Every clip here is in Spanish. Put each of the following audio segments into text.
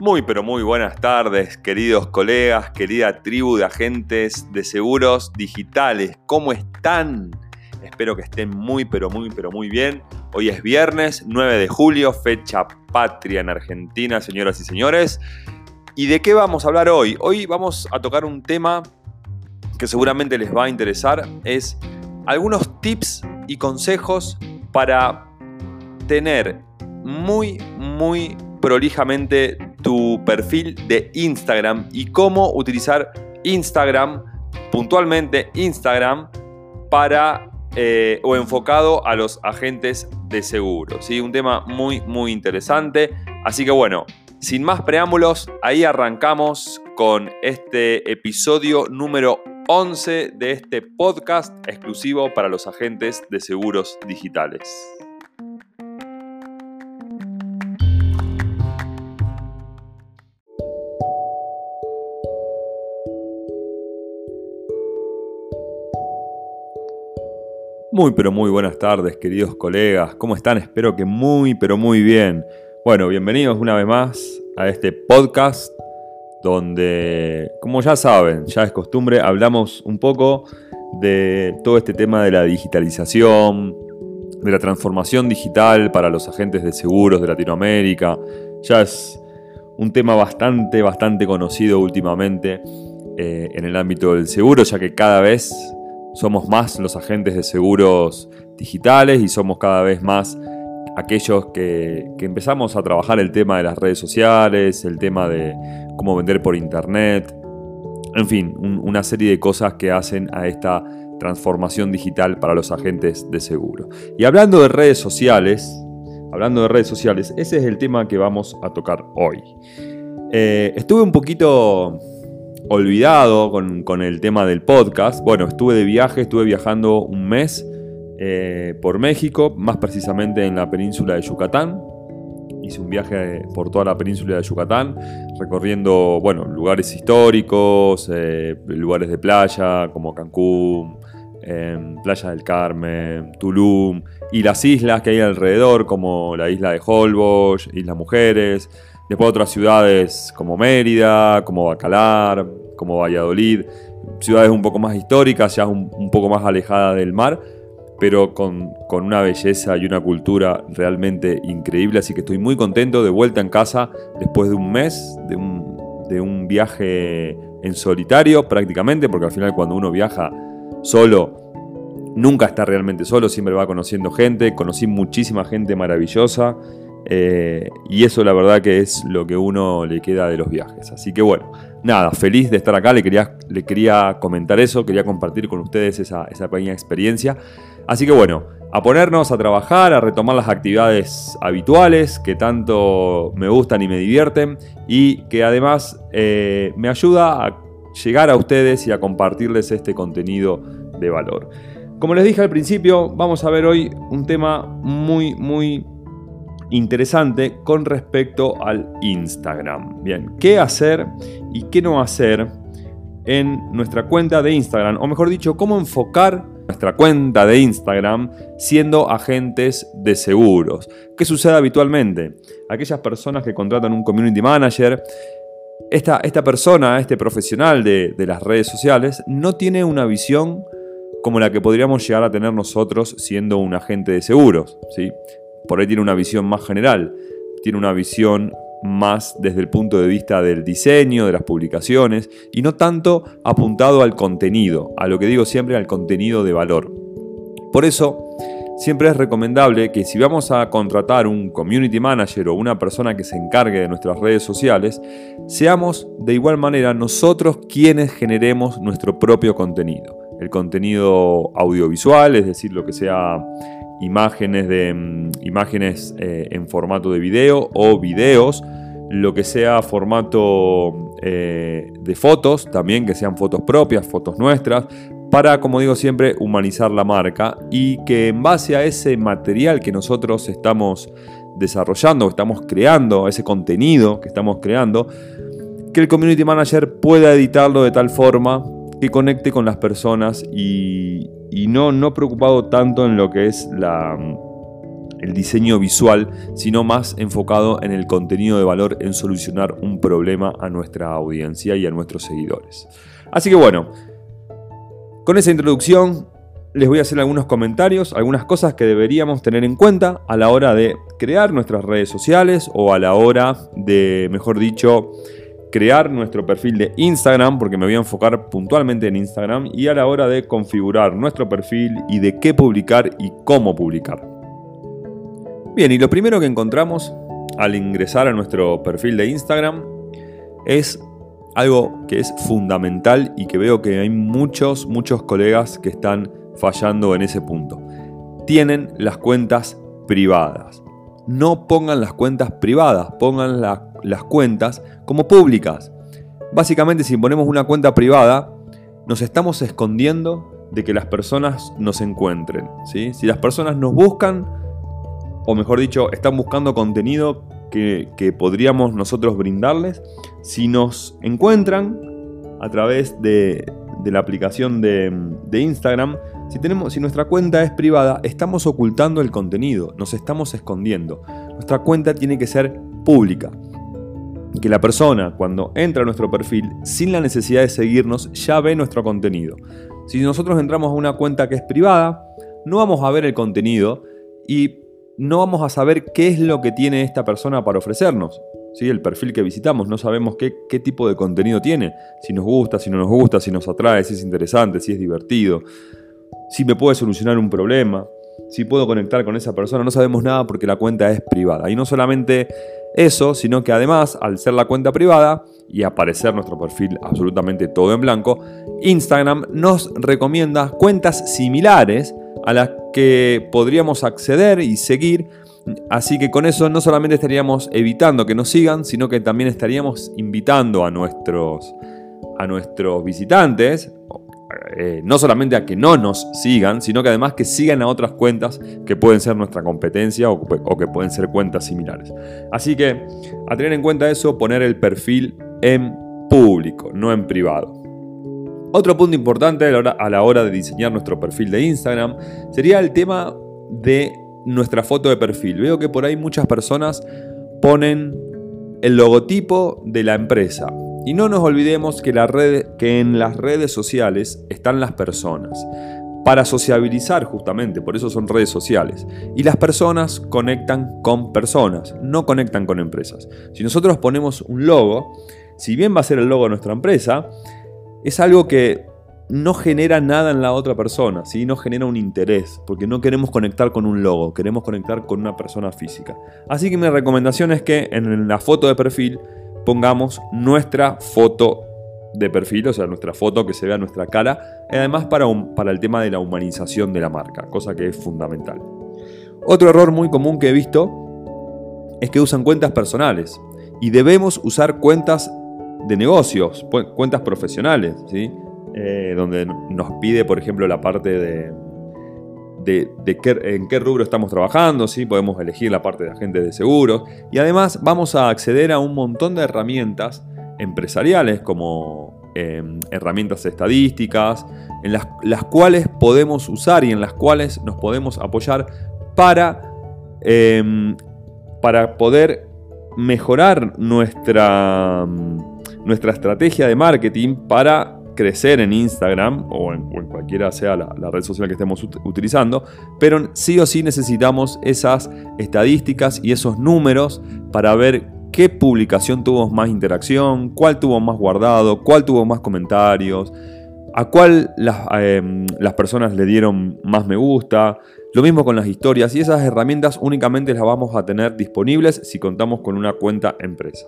Muy pero muy buenas tardes, queridos colegas, querida tribu de agentes de seguros digitales. ¿Cómo están? Espero que estén muy pero muy pero muy bien. Hoy es viernes 9 de julio, fecha patria en Argentina, señoras y señores. ¿Y de qué vamos a hablar hoy? Hoy vamos a tocar un tema que seguramente les va a interesar. Es algunos tips y consejos para tener muy, muy prolijamente tu perfil de Instagram y cómo utilizar Instagram, puntualmente Instagram, para eh, o enfocado a los agentes de seguro. ¿sí? Un tema muy, muy interesante. Así que bueno, sin más preámbulos, ahí arrancamos con este episodio número 11 de este podcast exclusivo para los agentes de seguros digitales. Muy pero muy buenas tardes queridos colegas, ¿cómo están? Espero que muy pero muy bien. Bueno, bienvenidos una vez más a este podcast donde, como ya saben, ya es costumbre, hablamos un poco de todo este tema de la digitalización, de la transformación digital para los agentes de seguros de Latinoamérica. Ya es un tema bastante, bastante conocido últimamente eh, en el ámbito del seguro, ya que cada vez somos más los agentes de seguros digitales y somos cada vez más aquellos que, empezamos a trabajar el tema de las redes sociales, el tema de cómo vender por internet, en fin, una serie de cosas que hacen a esta transformación digital para los agentes de seguro. Y hablando de redes sociales, hablando de redes sociales, ese es el tema que vamos a tocar hoy. Eh, estuve un poquito olvidado con, el tema del podcast. Bueno, estuve de viaje, estuve viajando un mes eh, por México, más precisamente en la península de Yucatán. Hice un viaje por toda la península de Yucatán, recorriendo, bueno, lugares históricos, eh, lugares de playa como Cancún, em, Playa del Carmen, Tulum y las islas que hay alrededor, como la isla de Holbox, Islas Mujeres, Después otras ciudades como Mérida, como Bacalar, como Valladolid, ciudades un poco más históricas, ya un, poco más alejadas del mar, pero con, una belleza y una cultura realmente increíble. Así que estoy muy contento de vuelta en casa después de un mes, de un, de un viaje en solitario prácticamente, porque al final cuando uno viaja solo, nunca está realmente solo, siempre va conociendo gente, conocí muchísima gente maravillosa. Eh, y eso la verdad que es lo que uno le queda de los viajes. Así que bueno, nada, feliz de estar acá, le quería, le quería comentar eso, quería compartir con ustedes esa, pequeña experiencia. Así que bueno, a ponernos a trabajar, a retomar las actividades habituales que tanto me gustan y me divierten y que además eh, me ayuda a llegar a ustedes y a compartirles este contenido de valor. Como les dije al principio, vamos a ver hoy un tema muy, muy interesante con respecto al Instagram. Bien, ¿qué hacer y qué no hacer en nuestra cuenta de Instagram? O mejor dicho, cómo enfocar nuestra cuenta de Instagram siendo agentes de seguros. ¿Qué sucede habitualmente? Aquellas personas que contratan un community manager, esta, esta persona, este profesional de, las redes sociales, no tiene una visión como la que podríamos llegar a tener nosotros siendo un agente de seguros. ¿sí? Por ahí tiene una visión más general, tiene una visión más desde el punto de vista del diseño, de las publicaciones, y no tanto apuntado al contenido, a lo que digo siempre, al contenido de valor. Por eso, siempre es recomendable que si vamos a contratar un community manager o una persona que se encargue de nuestras redes sociales, seamos de igual manera nosotros quienes generemos nuestro propio contenido. El contenido audiovisual, es decir, lo que sea imágenes, de, mm, imágenes eh, en formato de video o videos, lo que sea formato eh, de fotos, también que sean fotos propias, fotos nuestras, para, como digo siempre, humanizar la marca y que en base a ese material que nosotros estamos desarrollando, estamos creando, ese contenido que estamos creando, que el community manager pueda editarlo de tal forma que conecte con las personas y, no, no preocupado tanto en lo que es la, el diseño visual, sino más enfocado en el contenido de valor, en solucionar un problema a nuestra audiencia y a nuestros seguidores. Así que bueno, con esa introducción les voy a hacer algunos comentarios, algunas cosas que deberíamos tener en cuenta a la hora de crear nuestras redes sociales o a la hora de, mejor dicho, crear nuestro perfil de Instagram, porque me voy a enfocar puntualmente en Instagram, y a la hora de configurar nuestro perfil y de qué publicar y cómo publicar. Bien, y lo primero que encontramos al ingresar a nuestro perfil de Instagram es algo que es fundamental y que veo que hay muchos, muchos colegas que están fallando en ese punto. Tienen las cuentas privadas. No pongan las cuentas privadas, pongan las cuentas como públicas. Básicamente si ponemos una cuenta privada, nos estamos escondiendo de que las personas nos encuentren. ¿sí? Si las personas nos buscan, o mejor dicho, están buscando contenido que, podríamos nosotros brindarles, si nos encuentran a través de, la aplicación de, de Instagram, si, tenemos, si nuestra cuenta es privada, estamos ocultando el contenido, nos estamos escondiendo. Nuestra cuenta tiene que ser pública. Que la persona cuando entra a nuestro perfil sin la necesidad de seguirnos ya ve nuestro contenido. Si nosotros entramos a una cuenta que es privada, no vamos a ver el contenido y no vamos a saber qué es lo que tiene esta persona para ofrecernos. ¿Sí? El perfil que visitamos, no sabemos qué, qué tipo de contenido tiene, si nos gusta, si no nos gusta, si nos atrae, si es interesante, si es divertido si me puede solucionar un problema, si puedo conectar con esa persona, no sabemos nada porque la cuenta es privada. Y no solamente eso, sino que además, al ser la cuenta privada y aparecer nuestro perfil absolutamente todo en blanco, Instagram nos recomienda cuentas similares a las que podríamos acceder y seguir. Así que con eso no solamente estaríamos evitando que nos sigan, sino que también estaríamos invitando a nuestros, a nuestros visitantes eh, no solamente a que no nos sigan, sino que además que sigan a otras cuentas que pueden ser nuestra competencia o, que pueden ser cuentas similares. Así que a tener en cuenta eso, poner el perfil en público, no en privado. Otro punto importante a la, hora, a la hora de diseñar nuestro perfil de Instagram sería el tema de nuestra foto de perfil. Veo que por ahí muchas personas ponen el logotipo de la empresa, y no nos olvidemos que, que en las redes sociales están las personas para sociabilizar justamente, por eso son redes sociales. Y las personas conectan con personas, no conectan con empresas. Si nosotros ponemos un logo, si bien va a ser el logo de nuestra empresa, es algo que no genera nada en la otra persona, ¿sí? no genera un interés, porque no queremos conectar con un logo, queremos conectar con una persona física. Así que mi recomendación es que en la foto de perfil pongamos nuestra foto de perfil, o sea, nuestra foto que se vea nuestra cara, además para, para el tema de la humanización de la marca, cosa que es fundamental. Otro error muy común que he visto es que usan cuentas personales y debemos usar cuentas de negocios, cuentas profesionales, ¿sí? Eh, donde nos pide, por ejemplo, la parte de, de, en qué rubro estamos trabajando, ¿sí? podemos elegir la parte de agentes de seguros y además vamos a acceder a un montón de herramientas empresariales como em, herramientas estadísticas, en las, cuales podemos usar y en las cuales nos podemos apoyar para, em, para poder mejorar nuestra, nuestra estrategia de marketing para crecer en Instagram o en, cualquiera sea la, red social que estemos utilizando, pero sí o sí necesitamos esas estadísticas y esos números para ver qué publicación tuvo más interacción, cuál tuvo más guardado, cuál tuvo más comentarios, a cuál las, em, las personas le dieron más me gusta. Lo mismo con las historias y esas herramientas únicamente las vamos a tener disponibles si contamos con una cuenta empresa.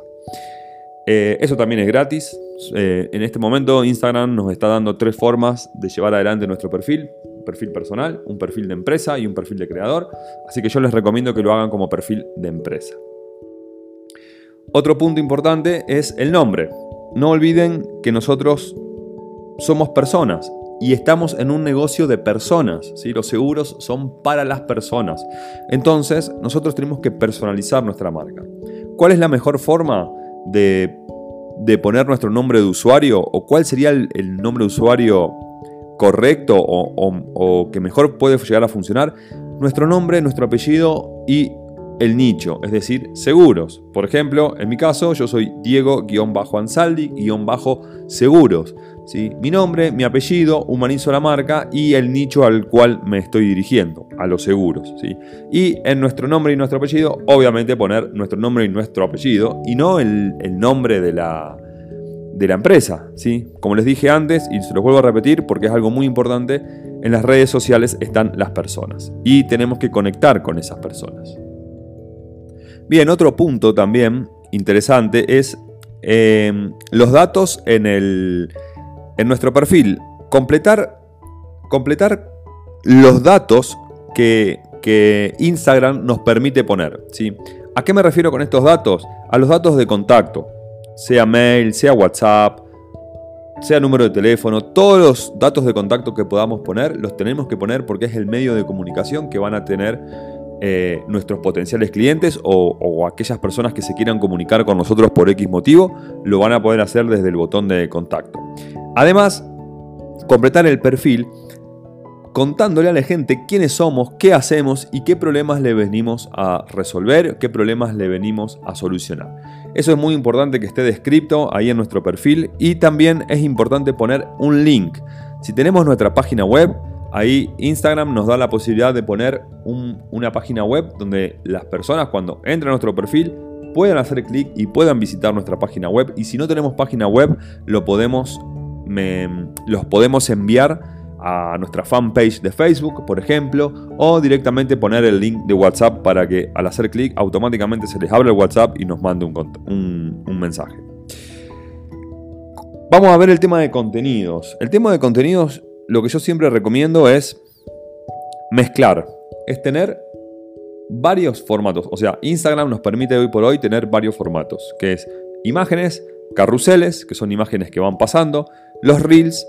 Eh, eso también es gratis. Eh, en este momento Instagram nos está dando tres formas de llevar adelante nuestro perfil. Un perfil personal, un perfil de empresa y un perfil de creador. Así que yo les recomiendo que lo hagan como perfil de empresa. Otro punto importante es el nombre. No olviden que nosotros somos personas y estamos en un negocio de personas. ¿sí? Los seguros son para las personas. Entonces, nosotros tenemos que personalizar nuestra marca. ¿Cuál es la mejor forma? De, poner nuestro nombre de usuario o cuál sería el, nombre de usuario correcto o, que mejor puede llegar a funcionar, nuestro nombre, nuestro apellido y el nicho, es decir, seguros. Por ejemplo, en mi caso, yo soy Diego-Ansaldi-Seguros. Mi nombre, mi apellido, humanizo la marca y el nicho al cual me estoy dirigiendo, a los seguros. ¿sí? Y en nuestro nombre y nuestro apellido, obviamente poner nuestro nombre y nuestro apellido y no el, nombre de la, de la empresa. ¿sí? Como les dije antes, y se los vuelvo a repetir porque es algo muy importante, en las redes sociales están las personas y tenemos que conectar con esas personas. Bien, otro punto también interesante es eh, los datos en, el, en nuestro perfil. Completar, completar los datos que, que Instagram nos permite poner. ¿sí? ¿A qué me refiero con estos datos? A los datos de contacto, sea mail, sea WhatsApp, sea número de teléfono, todos los datos de contacto que podamos poner, los tenemos que poner porque es el medio de comunicación que van a tener eh, nuestros potenciales clientes o, aquellas personas que se quieran comunicar con nosotros por X motivo, lo van a poder hacer desde el botón de contacto. Además, completar el perfil contándole a la gente quiénes somos, qué hacemos y qué problemas le venimos a resolver, qué problemas le venimos a solucionar. Eso es muy importante que esté descrito ahí en nuestro perfil y también es importante poner un link. Si tenemos nuestra página web, Ahí Instagram nos da la posibilidad de poner una página web donde las personas cuando entran a nuestro perfil puedan hacer clic y puedan visitar nuestra página web. Y si no tenemos página web, lo podemos, los podemos enviar a nuestra fanpage de Facebook, por ejemplo, o directamente poner el link de WhatsApp para que al hacer clic automáticamente se les abra el WhatsApp y nos mande un, un mensaje. Vamos a ver el tema de contenidos. El tema de contenidos lo que yo siempre recomiendo es mezclar, es tener varios formatos. O sea, Instagram nos permite hoy por hoy tener varios formatos, que es imágenes, carruseles, que son imágenes que van pasando, los reels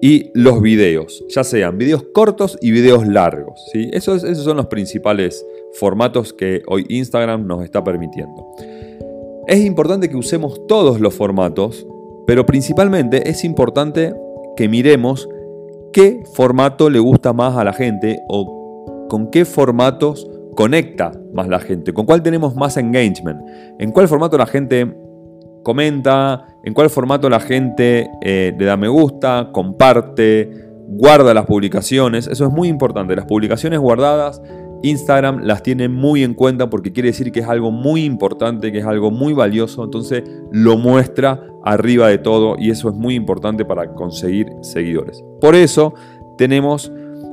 y los videos, ya sean videos cortos y videos largos. ¿sí? Esos, esos son los principales formatos que hoy Instagram nos está permitiendo. Es importante que usemos todos los formatos, pero principalmente es importante que miremos qué formato le gusta más a la gente o con qué formatos conecta más la gente, con cuál tenemos más engagement, en cuál formato la gente comenta, en cuál formato la gente eh, le da me gusta, comparte, guarda las publicaciones, eso es muy importante, las publicaciones guardadas Instagram las tiene muy en cuenta porque quiere decir que es algo muy importante, que es algo muy valioso, entonces lo muestra arriba de todo y eso es muy importante para conseguir seguidores. Por eso tenemos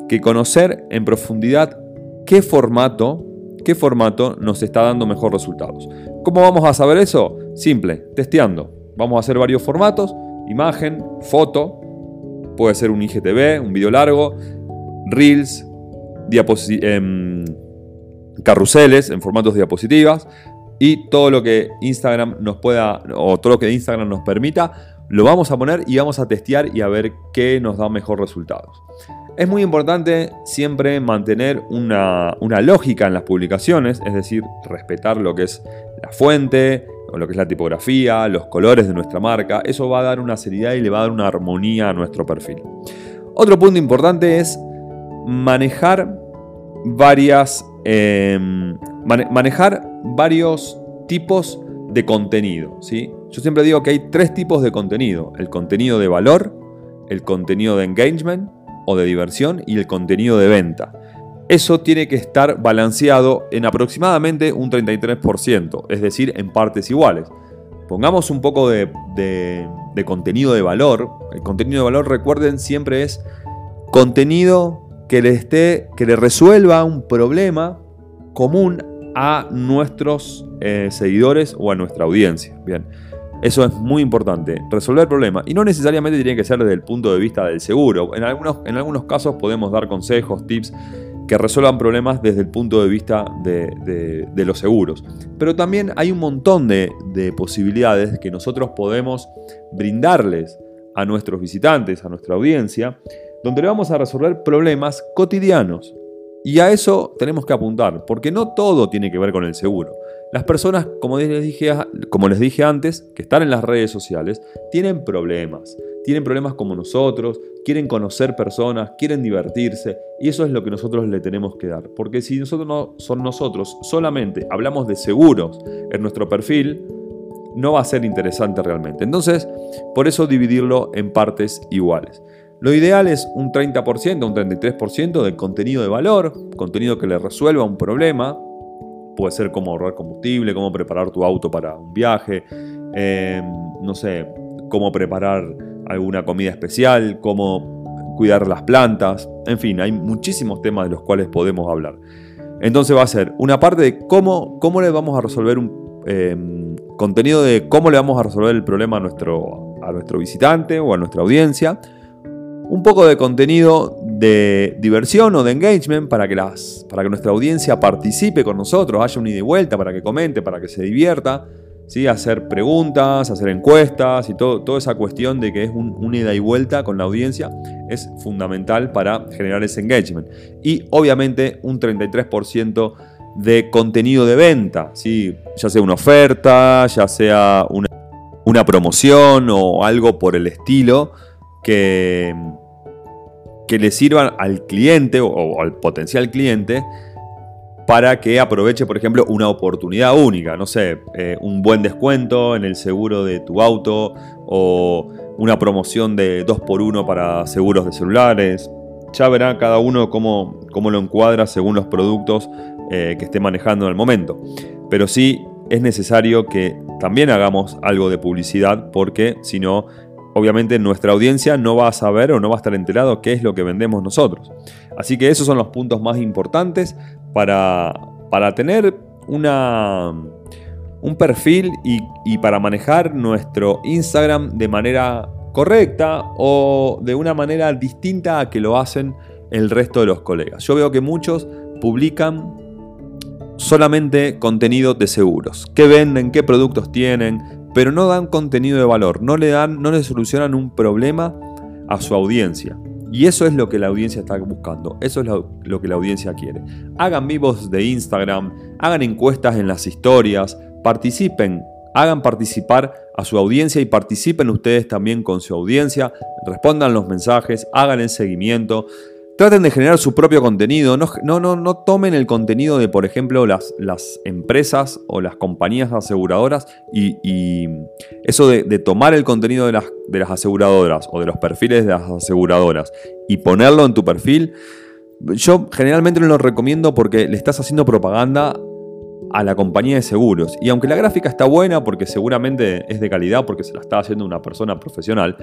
que conocer en profundidad qué formato, qué formato nos está dando mejor resultados. ¿Cómo vamos a saber eso? Simple, testeando. Vamos a hacer varios formatos, imagen, foto, puede ser un IGTV, un video largo, reels, Em, carruseles en formatos de diapositivas y todo lo que Instagram nos pueda o todo lo que Instagram nos permita lo vamos a poner y vamos a testear y a ver qué nos da mejor resultados. Es muy importante siempre mantener una, una, lógica en las publicaciones, es decir, respetar lo que es la fuente, o lo que es la tipografía, los colores de nuestra marca. Eso va a dar una seriedad y le va a dar una armonía a nuestro perfil. Otro punto importante es manejar varias. Em, manejar varios tipos de contenido. ¿sí? Yo siempre digo que hay tres tipos de contenido: el contenido de valor, el contenido de engagement o de diversión y el contenido de venta. Eso tiene que estar balanceado en aproximadamente un 33%, es decir, en partes iguales. Pongamos un poco de, contenido de valor. El contenido de valor, recuerden, siempre es contenido que le, esté, que le resuelva un problema común a nuestros eh, seguidores o a nuestra audiencia. Bien, eso es muy importante, resolver problemas. Y no necesariamente tiene que ser desde el punto de vista del seguro. En algunos, en algunos casos podemos dar consejos, tips que resuelvan problemas desde el punto de vista de, los seguros. Pero también hay un montón de, de posibilidades que nosotros podemos brindarles a nuestros visitantes, a nuestra audiencia, donde le vamos a resolver problemas cotidianos. Y a eso tenemos que apuntar, porque no todo tiene que ver con el seguro. Las personas, como les dije, como les dije antes, que están en las redes sociales, tienen problemas, tienen problemas como nosotros, quieren conocer personas, quieren divertirse, y eso es lo que nosotros le tenemos que dar. Porque si nosotros no son nosotros, solamente hablamos de seguros en nuestro perfil, no va a ser interesante realmente. Entonces, por eso dividirlo en partes iguales. Lo ideal es un 30%, un 33% de contenido de valor, contenido que le resuelva un problema. Puede ser cómo ahorrar combustible, cómo preparar tu auto para un viaje, eh, no sé, cómo preparar alguna comida especial, cómo cuidar las plantas. En fin, hay muchísimos temas de los cuales podemos hablar. Entonces va a ser una parte de cómo, cómo le vamos a resolver un eh, contenido de cómo le vamos a resolver el problema a nuestro, a nuestro visitante o a nuestra audiencia un poco de contenido de diversión o de engagement para que, las, para que nuestra audiencia participe con nosotros, haya un ida y vuelta para que comente, para que se divierta, ¿sí? hacer preguntas, hacer encuestas y todo, toda esa cuestión de que es un, ida y vuelta con la audiencia es fundamental para generar ese engagement. Y obviamente un 33% de contenido de venta, ¿sí? ya sea una oferta, ya sea una, una promoción o algo por el estilo que, que le sirvan al cliente o, al potencial cliente para que aproveche, por ejemplo, una oportunidad única, no sé, eh, un buen descuento en el seguro de tu auto o una promoción de 2x1 para seguros de celulares. Ya verá cada uno cómo, cómo lo encuadra según los productos eh, que esté manejando en el momento. Pero sí es necesario que también hagamos algo de publicidad porque si no obviamente nuestra audiencia no va a saber o no va a estar enterado qué es lo que vendemos nosotros. Así que esos son los puntos más importantes para, para tener una, un perfil y, y para manejar nuestro Instagram de manera correcta o de una manera distinta a que lo hacen el resto de los colegas. Yo veo que muchos publican solamente contenido de seguros. ¿Qué venden? ¿Qué productos tienen? Pero no dan contenido de valor, no le dan, no le solucionan un problema a su audiencia. Y eso es lo que la audiencia está buscando, eso es lo, lo, que la audiencia quiere. Hagan vivos de Instagram, hagan encuestas en las historias, participen, hagan participar a su audiencia y participen ustedes también con su audiencia, respondan los mensajes, hagan el seguimiento. Traten de generar su propio contenido. No, no, no, tomen el contenido de, por ejemplo, las, las empresas o las compañías aseguradoras y, eso de, tomar el contenido de las, de las aseguradoras o de los perfiles de las aseguradoras y ponerlo en tu perfil. Yo generalmente no lo recomiendo porque le estás haciendo propaganda a la compañía de seguros. Y aunque la gráfica está buena porque seguramente es de calidad porque se la está haciendo una persona profesional,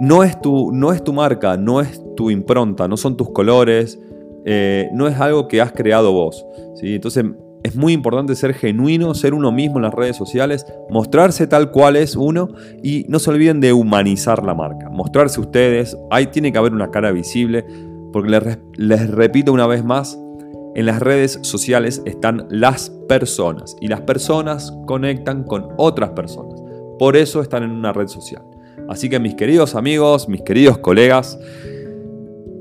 no es tu, no es tu marca, no es tu impronta, no son tus colores, eh, no es algo que has creado vos. ¿sí? Entonces es muy importante ser genuino, ser uno mismo en las redes sociales, mostrarse tal cual es uno y no se olviden de humanizar la marca, mostrarse ustedes, ahí tiene que haber una cara visible, porque les, les repito una vez más, en las redes sociales están las personas y las personas conectan con otras personas. Por eso están en una red social. Así que mis queridos amigos, mis queridos colegas,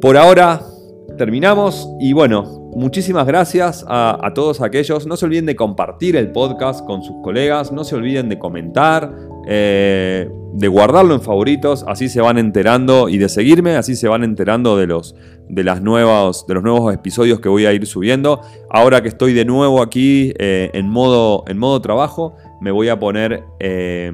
por ahora terminamos y bueno, muchísimas gracias a, todos aquellos. No se olviden de compartir el podcast con sus colegas, no se olviden de comentar, eh, de guardarlo en favoritos, así se van enterando y de seguirme, así se van enterando de los, de las nuevas, de los nuevos episodios que voy a ir subiendo. Ahora que estoy de nuevo aquí eh, en, modo, en modo trabajo, me voy a poner... Eh,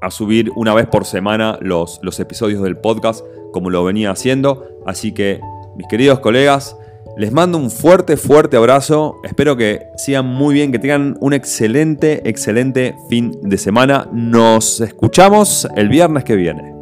a subir una vez por semana los, los episodios del podcast como lo venía haciendo. Así que, mis queridos colegas, les mando un fuerte, fuerte abrazo. Espero que sigan muy bien, que tengan un excelente, excelente fin de semana. Nos escuchamos el viernes que viene.